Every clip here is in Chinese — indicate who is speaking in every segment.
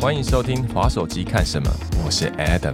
Speaker 1: 欢迎收听滑手机看什么，我是 Adam。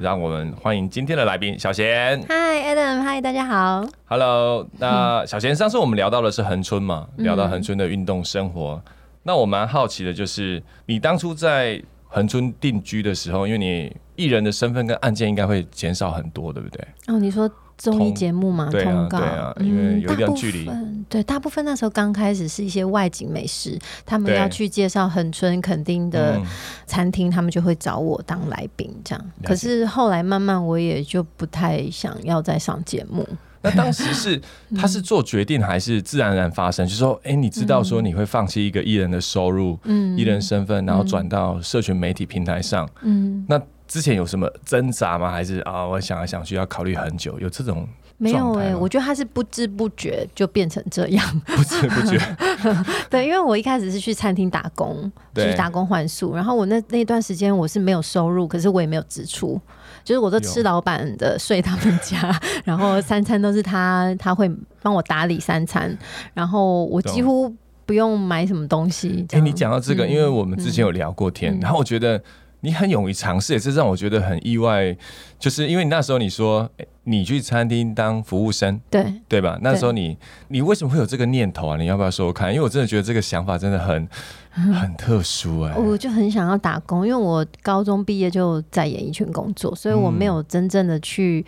Speaker 1: 让我们欢迎今天的来宾小贤。
Speaker 2: 嗨，Adam，嗨，大家好。
Speaker 1: Hello，那小贤，上次我们聊到的是恒春嘛，
Speaker 2: 嗯
Speaker 1: 聊到恒春的运动生活。那我蛮好奇的，就是你当初在恒春定居的时候，因为你艺人的身份跟案件应该会减少很多，对不对？
Speaker 2: 哦，你说综艺节目嘛？
Speaker 1: 对啊
Speaker 2: 通告，
Speaker 1: 对啊因为有一段距离
Speaker 2: 嗯对，大部分那时候刚开始是一些外景美食，他们要去介绍恒春垦丁的
Speaker 1: 嗯
Speaker 2: 餐厅，他们就会找我当来宾这样。可是后来慢慢我也就不太想要再上节目。
Speaker 1: 那当时是 他是做决定还是自然而然发生？就是说，哎、你知道说你会放弃一个艺人的收入、
Speaker 2: 嗯
Speaker 1: 艺人身份，然后转到社群媒体平台上。
Speaker 2: 嗯，
Speaker 1: 那之前有什么挣扎吗？还是啊，我想来想去要考虑很久，有这种
Speaker 2: 没有哎、我觉得他是不知不觉就变成这样。
Speaker 1: 不知不觉？
Speaker 2: 对，因为我一开始是去餐厅打工，去打工换宿，然后我那那段时间我是没有收入，可是我也没有支出，就是我都吃老板的，睡他们家，然后三餐都是他他会帮我打理三餐，然后我几乎不用买什么东西。这
Speaker 1: 哎、
Speaker 2: 样
Speaker 1: 你讲到这个，
Speaker 2: 嗯
Speaker 1: 因为我们之前有聊过天，
Speaker 2: 嗯
Speaker 1: 然后我觉得你很勇于尝试，也是让我觉得很意外，就是因为你那时候你说、诶你去餐厅当服务生，
Speaker 2: 对，
Speaker 1: 对吧？那时候你你为什么会有这个念头啊？你要不要说说看？因为我真的觉得这个想法真的很 很特殊哎、
Speaker 2: 我就很想要打工，因为我高中毕业就在演艺圈工作，所以我没有真正的去。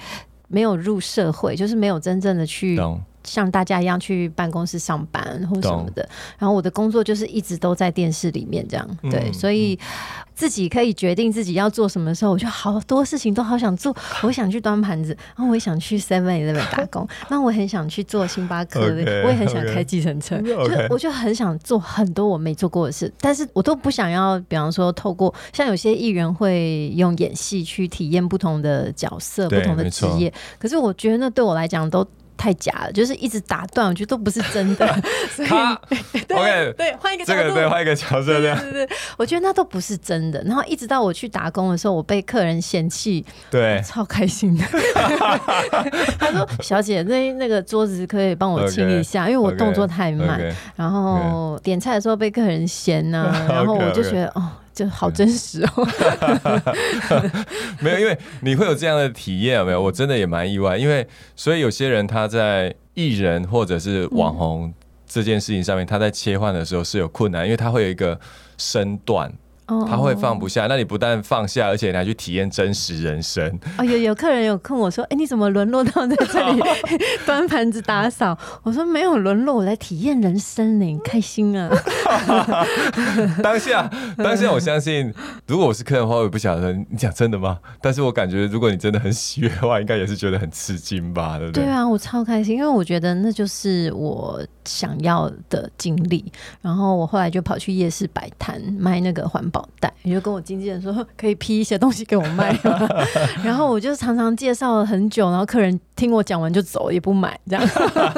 Speaker 2: 没有入社会，就是没有真正的去
Speaker 1: 懂
Speaker 2: 像大家一样去办公室上班或什么的。然后我的工作就是一直都在电视里面这样，
Speaker 1: 嗯
Speaker 2: 对，所以自己可以决定自己要做什么的时候，我就好多事情都好想做。我想去端盘子，然后我也想去 Seven Eleven 打工，那我很想去做星巴克我也很想开计程车，就我就很想做很多我没做过的事，但是我都不想要，比方说透过像有些艺人会用演戏去体验不同的角色、不同的职业，可是我觉得那对我来讲都太假了，就是一直打断，我觉得都不是真的。所以
Speaker 1: 咔
Speaker 2: 对
Speaker 1: OK，
Speaker 2: 对，换一个角度，
Speaker 1: 这个对换一个角色这样，
Speaker 2: 对对对，我觉得那都不是真的。然后一直到我去打工的时候，我被客人嫌弃，
Speaker 1: 对
Speaker 2: 超开心的。他说：“小姐，那那个桌子可以帮我清一下因为我动作太慢。然后点菜的时候被客人嫌呐、
Speaker 1: OK，
Speaker 2: 然后我就觉得哦，就好真实哦。
Speaker 1: 没有，因为你会有这样的体验，有没有？我真的也蛮意外，因为所以有些人他在艺人或者是网红这件事情上面，他在切换的时候是有困难，因为他会有一个身段，他会放不下。那你不但放下，而且你还去体验真实人生。
Speaker 2: 哦，有有客人有跟我说，哎、你怎么沦落到在这里 端盘子打扫？我说没有沦落，我来体验人生呢，开心啊！
Speaker 1: 当下，当下，我相信，如果我是客人的话，我也不晓得你讲真的吗？但是我感觉，如果你真的很喜悦的话，应该也是觉得很吃惊吧，对不对？
Speaker 2: 对啊，我超开心，因为我觉得那就是我想要的经历。然后我后来就跑去夜市摆摊卖那个环保袋，也就跟我经纪人说 可以批一些东西给我卖吗？然后我就常常介绍了很久，然后客人听我讲完就走，也不买这样。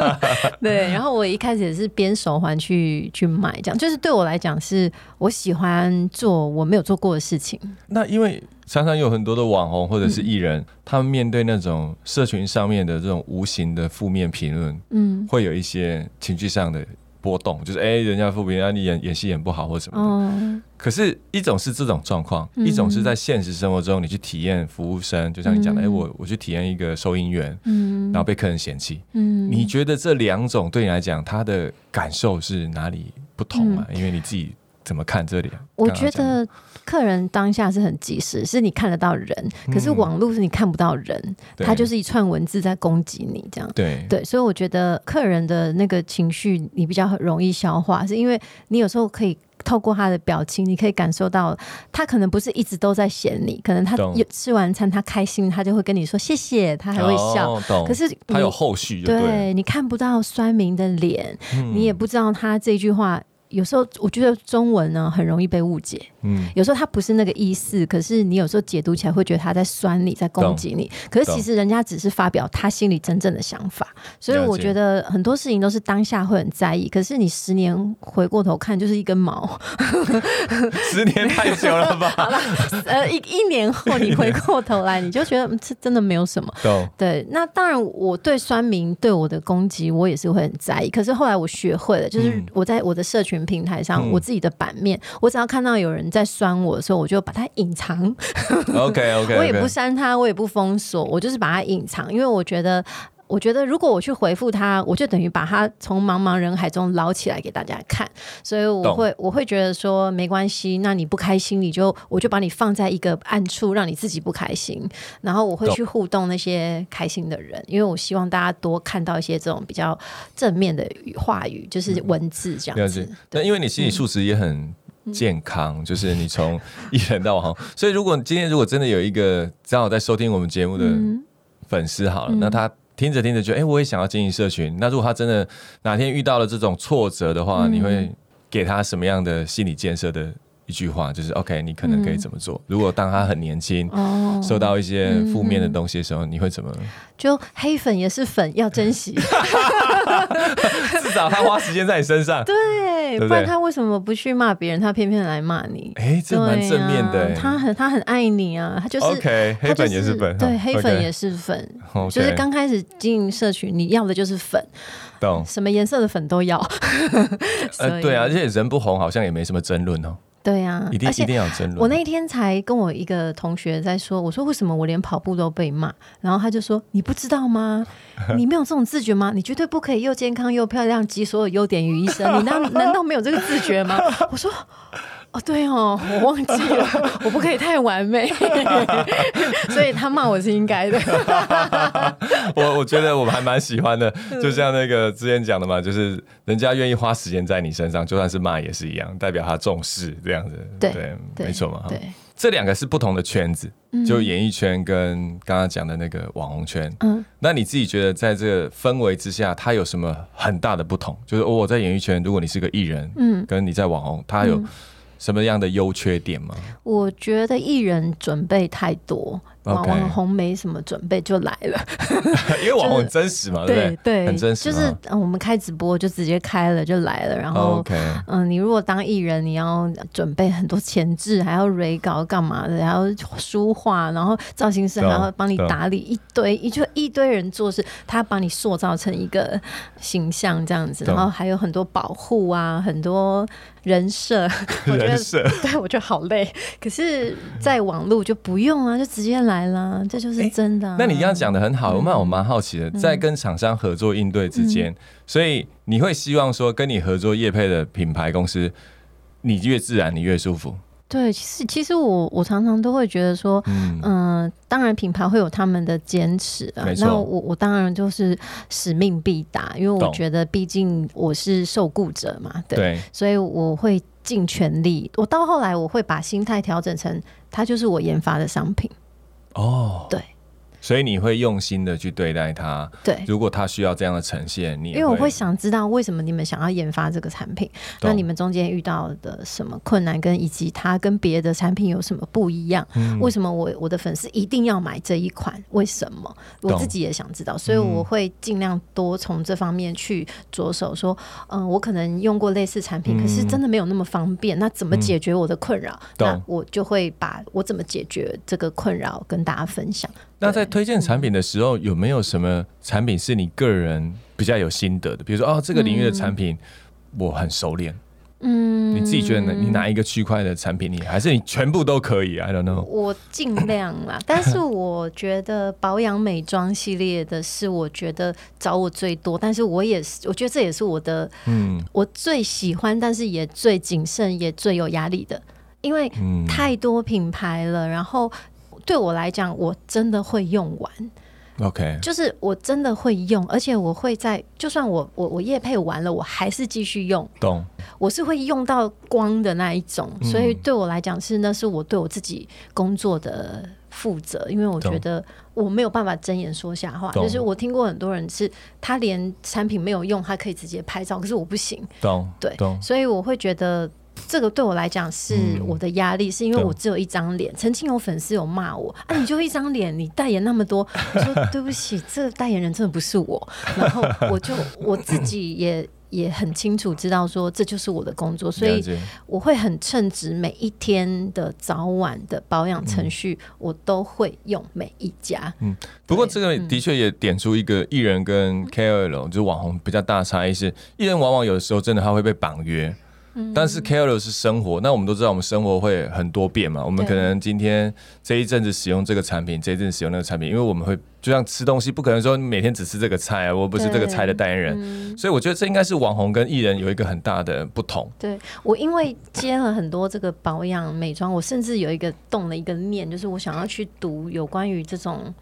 Speaker 2: 对，然后我一开始也是编手环去去买，这样就是对我来讲是我喜欢做我没有做过的事情。
Speaker 1: 那因为常常有很多的网红或者是艺人，他们面对那种社群上面的这种无形的负面评论，
Speaker 2: 嗯，
Speaker 1: 会有一些情绪上的波动，就是哎、人家负评，啊，你演演戏演不好或什么的。
Speaker 2: 哦，
Speaker 1: 可是，一种是这种状况，
Speaker 2: 嗯
Speaker 1: 一种是在现实生活中，你去体验服务生，就像你讲的，哎、
Speaker 2: 嗯
Speaker 1: 我我去体验一个收银员，
Speaker 2: 嗯
Speaker 1: 然后被客人嫌弃。
Speaker 2: 嗯
Speaker 1: 你觉得这两种对你来讲，他的感受是哪里不同啊？因为你自己怎么看这两？
Speaker 2: 嗯我觉得客人当下是很及时，是你看得到人，可是
Speaker 1: 嗯。
Speaker 2: 网络是你看不到人，
Speaker 1: 对。
Speaker 2: 他就是一串文字在攻击你这样。
Speaker 1: 对。
Speaker 2: 对，所以我觉得客人的那个情绪你比较容易消化，是因为你有时候可以透过他的表情，你可以感受到他可能不是一直都在嫌你，可能他有吃完餐他开心，他就会跟你说谢谢，他还会笑。可是你
Speaker 1: 他有后续就对
Speaker 2: 你看不到酸民的脸，
Speaker 1: 嗯。
Speaker 2: 你也不知道他这句话有时候我觉得中文呢很容易被误解，
Speaker 1: 嗯，
Speaker 2: 有时候它不是那个意思，可是你有时候解读起来会觉得他在酸你，在攻击你，可是其实人家只是发表他心里真正的想法，所以我觉得很多事情都是当下会很在意，可是你十年回过头看就是一根毛，
Speaker 1: 十年太久了吧？
Speaker 2: 呃，一一年后你回过头来，你就觉得嗯这真的没有什么。对，那当然，我对酸民对我的攻击，我也是会很在意。可是后来我学会了，就是
Speaker 1: 嗯。
Speaker 2: 我在我的社群平台上，
Speaker 1: 嗯
Speaker 2: 我自己的版面，我只要看到有人在酸我的时候，我就把它隐藏
Speaker 1: ，OK OK，
Speaker 2: 我也不删他，我也不封锁，我就是把它隐藏，因为我觉得。我觉得，如果我去回复他，我就等于把他从茫茫人海中捞起来给大家看，所以我会我会觉得说没关系，那你不开心，你就我就把你放在一个暗处，让你自己不开心，然后我会去互动那些开心的人，因为我希望大家多看到一些这种比较正面的语话语，就是文字这样子。。
Speaker 1: 那因为你心理素质也很健康，就是你从艺人到网红，所以如果今天如果真的有一个正好在收听我们节目的
Speaker 2: 嗯。
Speaker 1: 粉丝好了，那他听着听着觉得，哎、我也想要经营社群。那如果他真的哪天遇到了这种挫折的话，
Speaker 2: 嗯
Speaker 1: 你会给他什么样的心理建设的一句话？就是 OK，你可能可以怎么做？如果当他很年轻。
Speaker 2: 哦，
Speaker 1: 受到一些负面的东西的时候，你会怎么？
Speaker 2: 就黑粉也是粉，要珍惜。
Speaker 1: 至少他花时间在你身上。
Speaker 2: 对，
Speaker 1: 对不
Speaker 2: 然他为什么不去骂别人，他偏偏来骂你？
Speaker 1: 哎、这蛮正面的、
Speaker 2: 他很他很爱你啊，他就是
Speaker 1: OK，黑粉也是粉，
Speaker 2: 对，黑粉也是粉。就是刚开始经营社群，你要的就是粉，
Speaker 1: 懂。
Speaker 2: 什么颜色的粉都要。
Speaker 1: 呃，对啊，而且人不红好像也没什么争论哦，
Speaker 2: 对啊，而且
Speaker 1: 一定一定要争论。
Speaker 2: 我那一天才跟我一个同学在说，我说为什么我连跑步都被骂，然后他就说你不知道吗？你没有这种自觉吗？你绝对不可以又健康又漂亮，集所有优点于一身，你难难道没有这个自觉吗？我说。哦，对哦，我忘记了，我不可以太完美，所以他骂我是应该的。
Speaker 1: 我我觉得我还蛮喜欢的，
Speaker 2: 嗯
Speaker 1: 就像那个之前讲的嘛，就是人家愿意花时间在你身上，就算是骂也是一样，代表他重视这样子。
Speaker 2: 对
Speaker 1: 没错嘛。
Speaker 2: 对，
Speaker 1: 这两个是不同的圈子，就演艺圈跟刚刚讲的那个网红圈。
Speaker 2: 嗯，
Speaker 1: 那你自己觉得在这个氛围之下，它有什么很大的不同？就是、哦我在演艺圈，如果你是个艺人，
Speaker 2: 嗯，
Speaker 1: 跟你在网红，它有什么样的优缺点吗？
Speaker 2: 我觉得艺人准备太多，网网红没什么准备就来了。
Speaker 1: 因为网红很真实嘛，对不对？
Speaker 2: 对，
Speaker 1: 很真实。
Speaker 2: 就是、嗯、我们开直播就直接开了就来了，然后。嗯，你如果当艺人，你要准备很多前置，还要蕊稿干嘛的，然后书画，然后造型师还
Speaker 1: 懂
Speaker 2: 要帮你打理一堆，一就一堆人做事，他要把你塑造成一个形象这样子，然后还有很多保护啊，很多人设，我觉得
Speaker 1: 人设。
Speaker 2: 对我觉得好累。可是，在网络就不用啊，就直接来啦，这就是真的啊、
Speaker 1: 那你刚刚讲的很好，那我蛮好奇的，
Speaker 2: 嗯。
Speaker 1: 在跟厂商合作应对之间，所以你会希望说跟你合作业配的品牌公司，你越自然，你越舒服。
Speaker 2: 对，其实其实我我常常都会觉得说，
Speaker 1: 嗯，
Speaker 2: 嗯、当然品牌会有他们的坚持啊那我我当然就是使命必达，因为我觉得毕竟我是受雇者嘛，对，
Speaker 1: 对，
Speaker 2: 所以我会尽全力。我到后来我会把心态调整成，它就是我研发的商品，
Speaker 1: 哦，
Speaker 2: 对，
Speaker 1: 所以你会用心的去对待它。
Speaker 2: 对。
Speaker 1: 如果它需要这样的呈现，你也
Speaker 2: 因为我会想知道为什么你们想要研发这个产品，那你们中间遇到的什么困难，跟以及它跟别的产品有什么不一样？
Speaker 1: 嗯
Speaker 2: 为什么我我的粉丝一定要买这一款？为什么？我自己也想知道，所以我会尽量多从这方面去着手。说，嗯、我可能用过类似产品，
Speaker 1: 嗯
Speaker 2: 可是真的没有那么方便。那怎么解决我的困扰？
Speaker 1: 懂
Speaker 2: 那我就会把我怎么解决这个困扰跟大家分享。
Speaker 1: 那在推荐产品的时候，有没有什么产品是你个人比较有心得的？比如说，哦，这个领域的产品我很熟练，
Speaker 2: 嗯，
Speaker 1: 你自己觉得呢？你哪一个区块的产品你还是你全部都可以？I don't know。
Speaker 2: 我尽量啦，但是我觉得保养美妆系列的是我觉得找我最多，但是我也是，我觉得这也是我的
Speaker 1: 嗯
Speaker 2: 我最喜欢，但是也最谨慎，也最有压力的，因为
Speaker 1: 嗯，
Speaker 2: 太多品牌了，然后。对我来讲，我真的会用完
Speaker 1: ，OK，
Speaker 2: 就是我真的会用，而且我会在，就算我我我夜配完了，我还是继续用，
Speaker 1: 懂。
Speaker 2: 我是会用到光的那一种，
Speaker 1: 嗯。
Speaker 2: 所以对我来讲是那是我对我自己工作的负责，因为我觉得我没有办法睁眼说瞎话。就是我听过很多人是，他连产品没有用，他可以直接拍照，可是我不行。
Speaker 1: 懂
Speaker 2: 对。
Speaker 1: 懂，
Speaker 2: 所以我会觉得这个对我来讲是
Speaker 1: 嗯
Speaker 2: 我的压力，是因为我只有一张脸。曾经有粉丝有骂我啊，你就一张脸，你代言那么多，我说 对不起，这个代言人真的不是我。然后我就我自己也也很清楚知道说这就是我的工作，所以我会很称职每一天的早晚的保养程序，我都会用每一家。
Speaker 1: 嗯不过这个
Speaker 2: 嗯
Speaker 1: 的确也点出一个艺人跟 KOL 就是网红比较大的差异是，艺人往往有的时候真的他会被绑约。
Speaker 2: 嗯
Speaker 1: 但是 KOL 是生活，那我们都知道，我们生活会很多变嘛。我们可能今天这一阵子使用这个产品，这一阵子使用那个产品，因为我们会就像吃东西，不可能说每天只吃这个菜啊，我不是这个菜的代言人。
Speaker 2: 嗯
Speaker 1: 所以我觉得这应该是网红跟艺人有一个很大的不同。
Speaker 2: 对我，因为接了很多这个保养美妆，我甚至有一个动了一个念，就是我想要去读有关于这种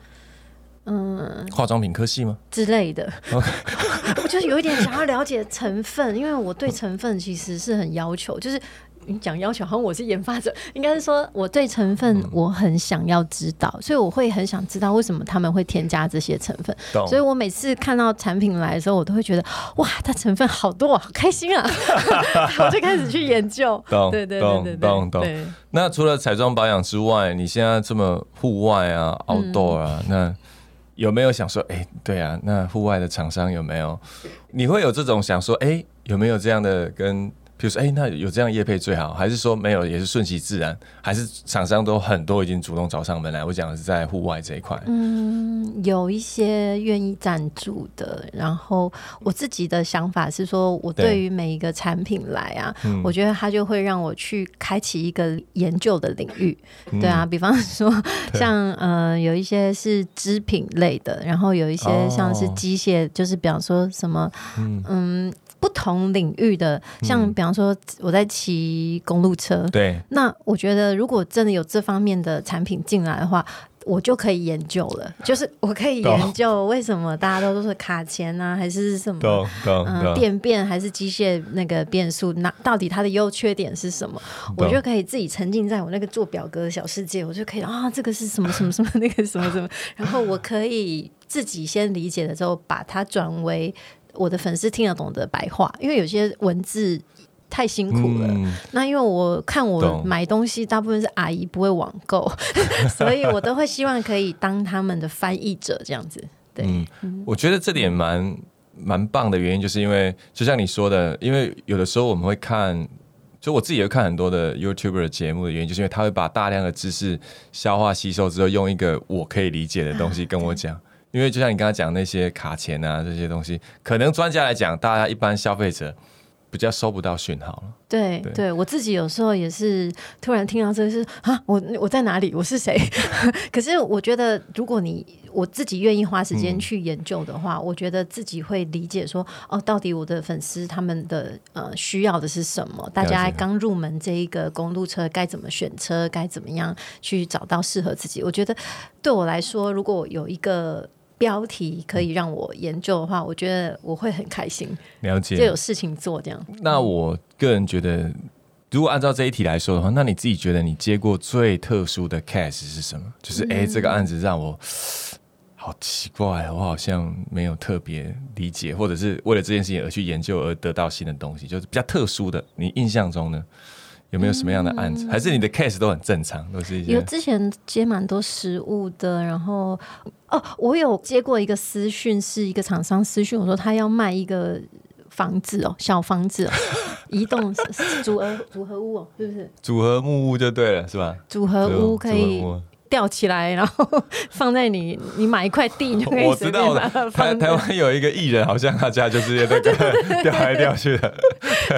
Speaker 2: 嗯
Speaker 1: 化妆品科系吗？
Speaker 2: 之类的。我就是有一点想要了解成分，因为我对成分其实是很要求，就是。你讲要求，好像我是研发者，应该是说我对成分我很想要知道，所以我会很想知道为什么他们会添加这些成分。
Speaker 1: 懂
Speaker 2: 所以我每次看到产品来的时候，我都会觉得哇，它成分好多，好开心啊！我就开始去研究。
Speaker 1: 懂
Speaker 2: 对对对
Speaker 1: 懂
Speaker 2: 对
Speaker 1: 懂懂
Speaker 2: 对，
Speaker 1: 那除了彩妆保养之外，你现在这么户外啊、outdoor
Speaker 2: 嗯
Speaker 1: 啊，那有没有想说，哎、对啊，那户外的厂商有没有？你会有这种想说，哎、有没有这样的跟？比如说，哎、那有这样业配最好，还是说没有，也是顺其自然，还是厂商都很多已经主动找上门来？我讲的是在户外这一块，
Speaker 2: 嗯，有一些愿意赞助的，然后我自己的想法是说，我
Speaker 1: 对
Speaker 2: 对。于每一个产品来啊，
Speaker 1: 嗯。
Speaker 2: 我觉得它就会让我去开启一个研究的领域。
Speaker 1: 嗯。
Speaker 2: 对啊，比方说像呃有一些是织品类的，然后有一些像是
Speaker 1: 哦。
Speaker 2: 机械，就是比方说什么
Speaker 1: 嗯，
Speaker 2: 嗯不同领域的，像
Speaker 1: 嗯
Speaker 2: 比方说我在骑公路车，
Speaker 1: 对，
Speaker 2: 那我觉得，如果真的有这方面的产品进来的话，我就可以研究了。就是我可以研究为什么大家都都是卡钳啊，还是什么？嗯，
Speaker 1: 懂，
Speaker 2: 电变还是机械那个变速，那到底它的优缺点是什么？我就可以自己沉浸在我那个做表格的小世界，我就可以啊，这个是什么什么什么，那个什么什么，然后我可以自己先理解了之后，把它转为我的粉丝听得懂的白话，因为有些文字太辛苦了。
Speaker 1: 嗯
Speaker 2: 那因为我看我
Speaker 1: 懂
Speaker 2: 买东西，大部分是阿姨不会网购，所以我都会希望可以当他们的翻译者这样子。对，
Speaker 1: 嗯，我觉得这点蛮蛮棒的原因，就是因为就像你说的，因为有的时候我们会看，就我自己也会看很多的 YouTuber 的节目的原因，就是因为他会把大量的知识消化吸收之后，用一个我可以理解的东西跟我讲。因为就像你刚才讲那些卡钳啊这些东西，可能专家来讲，大家一般消费者比较收不到讯号了。对
Speaker 2: 对对，我自己有时候也是突然听到这个是啊，我我在哪里？我是谁？可是我觉得，如果你我自己愿意花时间
Speaker 1: 嗯
Speaker 2: 去研究的话，我觉得自己会理解说，哦，到底我的粉丝他们的呃需要的是什么？大家刚入门这一个公路车该怎么选车？该怎么样去找到适合自己？我觉得对我来说，如果有一个标题可以让我研究的话，我觉得我会很开心，
Speaker 1: 了解。
Speaker 2: 就有事情做这样。
Speaker 1: 那我个人觉得，如果按照这一题来说的话，那你自己觉得你接过最特殊的 case 是什么？就是哎、诶这个案子让我 好奇怪，我好像没有特别理解，或者是为了这件事情而去研究而得到新的东西，就是比较特殊的。你印象中呢，有没有什么样的案子？还是你的 case 都很正常，都是一些
Speaker 2: 有之前接蛮多实物的，然后哦，我有接过一个私讯，是一个厂商私讯我说他要卖一个房子哦，小房子哦，移动组合组合屋哦，是不是？
Speaker 1: 组合木屋就对了，是吧？
Speaker 2: 组合屋可以吊起来，然后放在你你买一块地，你就可以
Speaker 1: 我知道的，台台湾有一个艺人，好像他家就是那个 吊来吊去的，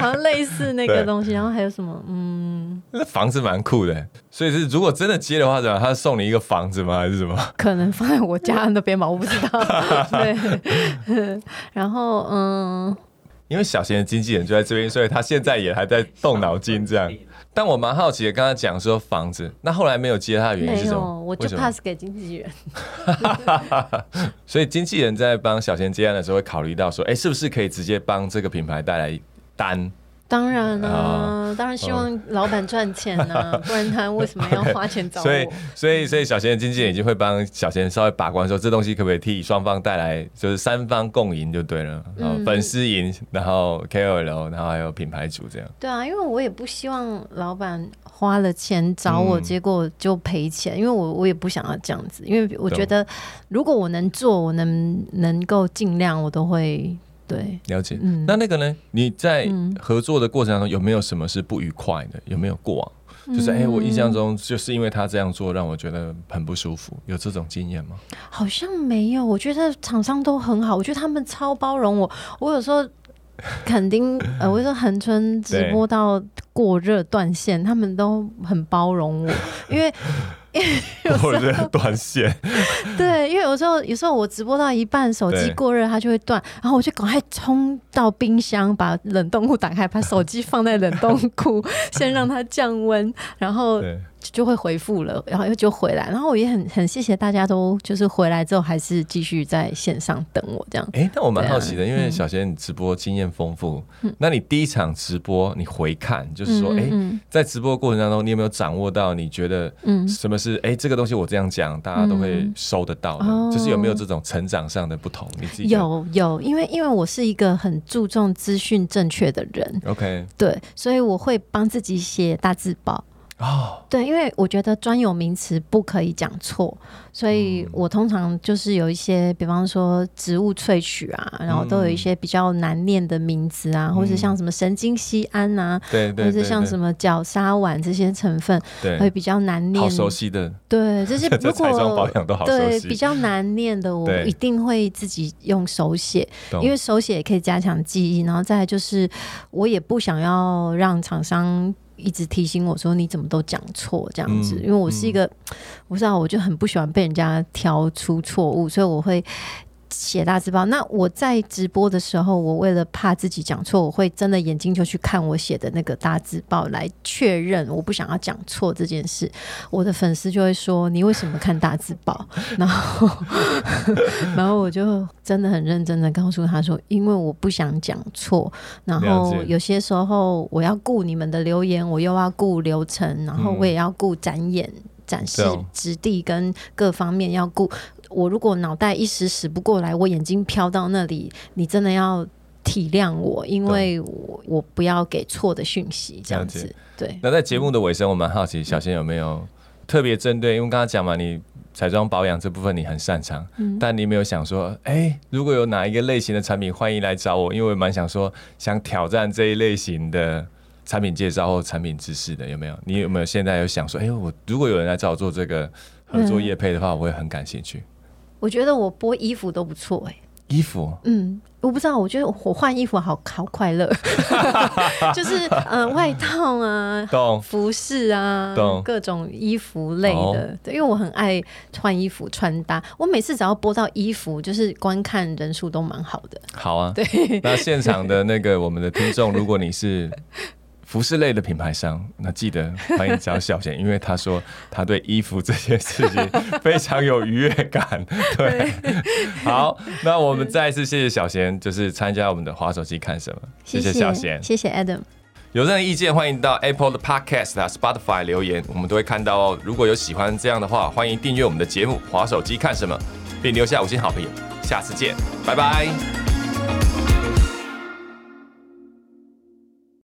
Speaker 2: 好像类似那
Speaker 1: 对
Speaker 2: 个东西。然后还有什么？嗯，
Speaker 1: 那房子蛮酷的。所以是如果真的接的话，怎么样？他送你一个房子吗？还是什么？
Speaker 2: 可能放在我家那边吧，我不知道。对，然后嗯。
Speaker 1: 因为小贤的经纪人就在这边，所以他现在也还在动脑筋这样。但我蛮好奇的，刚刚讲说房子，那后来没有接他的原因，是什么？
Speaker 2: 我就 pass 给经纪人。
Speaker 1: 所以经纪人在帮小贤接案的时候，会考虑到说，哎、是不是可以直接帮这个品牌带来单？
Speaker 2: 当然啊，当然希望老板赚钱呐，不然他为什么要花钱找我？
Speaker 1: 所以，所以，所以小贤的经纪人已经会帮小贤稍微把关，说这东西可不可以替双方带来，就是三方共赢就对了。嗯，粉丝赢，然后 KOL，然后还有品牌主这样。
Speaker 2: 对啊，因为我也不希望老板花了钱找我，结果就赔钱，因为我我也不想要这样子，因为我觉得如果我能做，我能能够尽量，我都会。对，
Speaker 1: 了解。嗯那那个呢？你在合作的过程当中有没有什么是不愉快的？有没有过往？就是哎，我印象中就是因为他这样做，让我觉得很不舒服。有这种经验吗？
Speaker 2: 好像没有。我觉得厂商都很好，我觉得他们超包容我。我有时候 肯定呃，我说恒春直播到过热断线，他们都很包容我，因为。
Speaker 1: 过热断线，
Speaker 2: 对，因为有时候有时候我直播到一半，手机过热，它就会断，然后我就赶快冲到冰箱，把冷冻库打开，把手机放在冷冻库，先让它降温，然后。就会回复了，然后又就回来，然后我也很很谢谢大家都就是回来之后还是继续在线上等我这样。
Speaker 1: 哎，那我蛮好奇的，因为小贤你直播经验丰富，那你第一场直播你回看，就是说，哎，在直播过程当中，你有没有掌握到你觉得，嗯，什么是哎这个东西我这样讲大家都会收得到的，就是有没有这种成长上的不同？你自己
Speaker 2: 有有，因为因为我是一个很注重资讯正确的人
Speaker 1: ，OK，
Speaker 2: 对，所以我会帮自己写大字报。哦，对，因为我觉得专有名词不可以讲错，所以我通常就是有一些，比方说植物萃取啊，然后都有一些比较难念的名字啊，或是像什么神经酰胺啊，
Speaker 1: 对，或
Speaker 2: 是像什么角鲨烷这些成分，
Speaker 1: 对，
Speaker 2: 会比较难念。
Speaker 1: 好熟悉的，
Speaker 2: 对，这些 如果
Speaker 1: 保养都好
Speaker 2: 对比较难念的，我一定会自己用手写，因为手写也可以加强记忆。然后再就是，我也不想要让厂商。一直提醒我说：“你怎么都讲错这样子？”因为我是一个，我知道我就很不喜欢被人家挑出错误，所以我会。写大字报，那我在直播的时候，我为了怕自己讲错，我会真的眼睛就去看我写的那个大字报来确认，我不想要讲错这件事。我的粉丝就会说：“你为什么看大字报？” 然后，然后我就真的很认真的告诉他说：“因为我不想讲错。然后有些时候我要顾你们的留言，我又要顾流程，然后我也要顾展演、展示、质地跟各方面要顾。”我如果脑袋一时使不过来，我眼睛飘到那里，你真的要体谅我，因为我我不要给错的讯息，这样子。对。
Speaker 1: 那在节目的尾声，我蛮好奇，小仙有没有特别针对？因为刚刚讲嘛，你彩妆保养这部分你很擅长，但你没有想说，哎，如果有哪一个类型的产品，欢迎来找我，因为我蛮想说，想挑战这一类型的产品介绍或产品知识的，有没有？你有没有现在有想说，哎，我如果有人来找我做这个合作业配的话，我会很感兴趣。
Speaker 2: 我觉得我播衣服都不错哎，
Speaker 1: 衣服，
Speaker 2: 嗯，我不知道，我觉得我换衣服好好快乐，就是嗯，外套啊，服饰啊，各种衣服类的，对，因为我很爱穿衣服穿搭，我每次只要播到衣服，就是观看人数都蛮好的。
Speaker 1: 好啊，
Speaker 2: 对，
Speaker 1: 那现场的那个我们的听众，如果你是。服饰类的品牌商，那记得 欢迎找小贤，因为他说他对衣服这件事情非常有愉悦感。对，好，那我们再一次谢谢小贤，就是参加我们的滑手机看什么？谢谢小贤，
Speaker 2: 谢谢 Adam。
Speaker 1: 有任何意见，欢迎到 Apple 的 Podcast 啊 Spotify 留言，我们都会看到哦。如果有喜欢这样的话，欢迎订阅我们的节目《滑手机看什么》，并留下五星好评。下次见，拜拜。